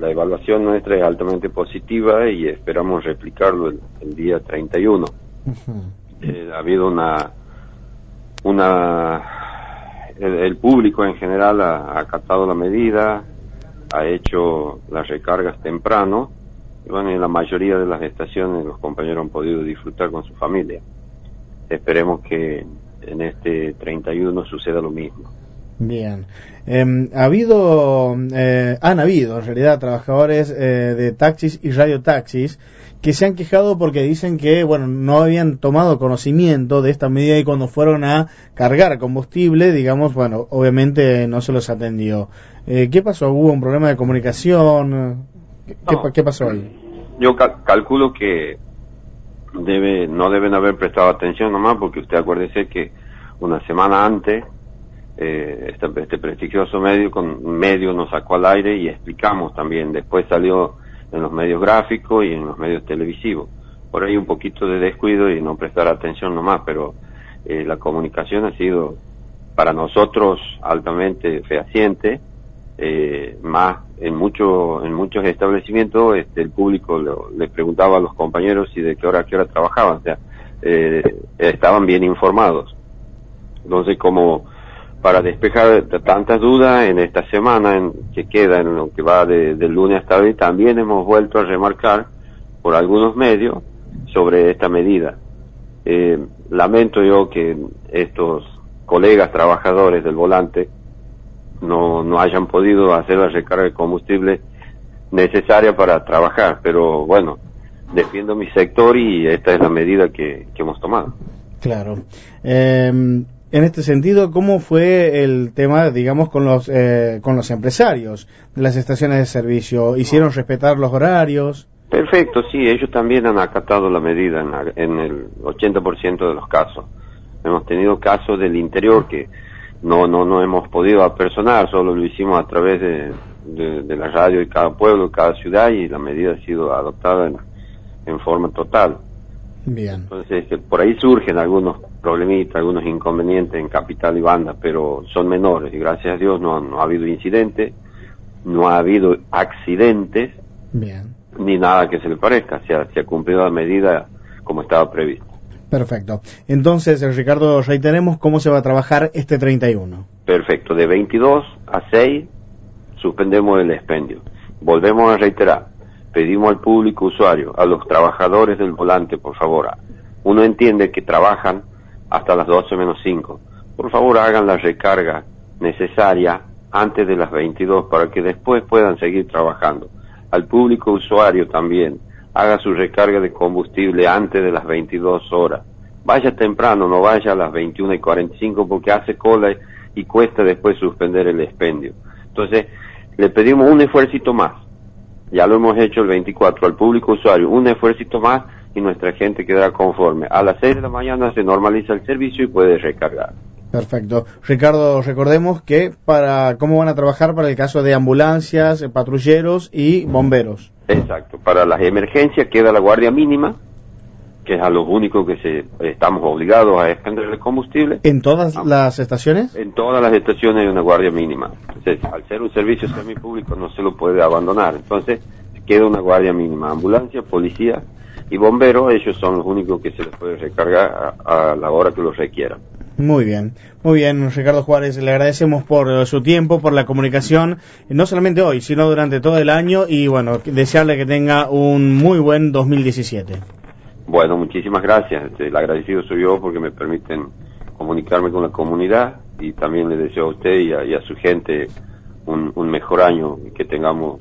la evaluación nuestra es altamente positiva y esperamos replicarlo el, día 31. Eh, ha habido una, una el, público en general ha, acatado la medida, ha hecho las recargas temprano y bueno, en la mayoría de las estaciones los compañeros han podido disfrutar con su familia. Esperemos que en este 31 suceda lo mismo. Bien. Em, ha habido, eh, han habido en realidad trabajadores eh, de taxis y radiotaxis que se han quejado porque dicen que, bueno, no habían tomado conocimiento de esta medida y cuando fueron a cargar combustible, digamos, bueno, obviamente no se los atendió. Eh, ¿Qué pasó? ¿Hubo un problema de comunicación? ¿Qué, pasó ahí? Yo calculo que debe, no deben haber prestado atención nomás porque usted acuérdese que una semana antes eh, este, este, prestigioso medio con medio nos sacó al aire y explicamos también. Después salió en los medios gráficos y en los medios televisivos. Por ahí un poquito de descuido y no prestar atención nomás pero eh, la comunicación ha sido para nosotros altamente fehaciente eh, más en muchos en muchos establecimientos este, el público le preguntaba a los compañeros si de qué hora a qué hora trabajaban o sea eh, estaban bien informados. Entonces como para despejar tantas dudas en esta semana en, que queda, en lo que va de, del lunes hasta hoy, también hemos vuelto a remarcar por algunos medios sobre esta medida. Eh, lamento yo que estos colegas trabajadores del volante no, no hayan podido hacer la recarga de combustible necesaria para trabajar, pero bueno, defiendo mi sector y esta es la medida que, hemos tomado. Claro. Eh en este sentido, ¿cómo fue el tema, digamos, con los, eh, con los empresarios de las estaciones de servicio? ¿Hicieron respetar los horarios? Perfecto, sí, ellos también han acatado la medida en, el 80% de los casos. Hemos tenido casos del interior que no, no, no hemos podido apersonar, solo lo hicimos a través de, de, la radio de cada pueblo, cada ciudad y la medida ha sido adoptada en, en forma total. Bien. Entonces, por ahí surgen algunos problemitas, algunos inconvenientes en capital y banda, pero son menores y gracias a Dios no, ha habido incidentes, no ha habido accidentes, Bien. ni nada que se le parezca, se ha, se ha cumplido la medida como estaba previsto. Perfecto. Entonces, Ricardo, reiteremos cómo se va a trabajar este 31. Perfecto. De 22 a 6 suspendemos el expendio. Volvemos a reiterar pedimos al público usuario, a los trabajadores del volante, por favor, uno entiende que trabajan hasta las 12 menos 5. Por favor, hagan la recarga necesaria antes de las 22 para que después puedan seguir trabajando. Al público usuario también, haga su recarga de combustible antes de las 22 horas. Vaya temprano, no vaya a las 21 y 45 porque hace cola y cuesta después suspender el expendio. Entonces, le pedimos un esfuerzo más ya lo hemos hecho el 24 al público usuario, un esfuerzo más y nuestra gente quedará conforme. A las 6 de la mañana se normaliza el servicio y puede recargar. Perfecto. Ricardo, recordemos que para cómo van a trabajar para el caso de ambulancias, patrulleros y bomberos. Exacto. Para las emergencias queda la guardia mínima, que es a los únicos que se, estamos obligados a expender el combustible. ¿En todas las estaciones? En todas las estaciones hay una guardia mínima. Entonces, al ser un servicio semipúblico no se lo puede abandonar. Entonces, queda una guardia mínima. Ambulancia, policía y bomberos, ellos son los únicos que se les puede recargar a, la hora que lo requieran. Muy bien, muy bien, Ricardo Juárez, le agradecemos por su tiempo, por la comunicación, no solamente hoy, sino durante todo el año y bueno, desearle que tenga un muy buen 2017. Bueno, muchísimas gracias. Este, el agradecido soy yo porque me permiten comunicarme con la comunidad y también le deseo a usted y a, su gente un, un, mejor año y que tengamos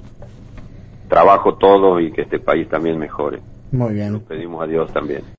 trabajo todos y que este país también mejore. Muy bien. Nos pedimos a Dios también.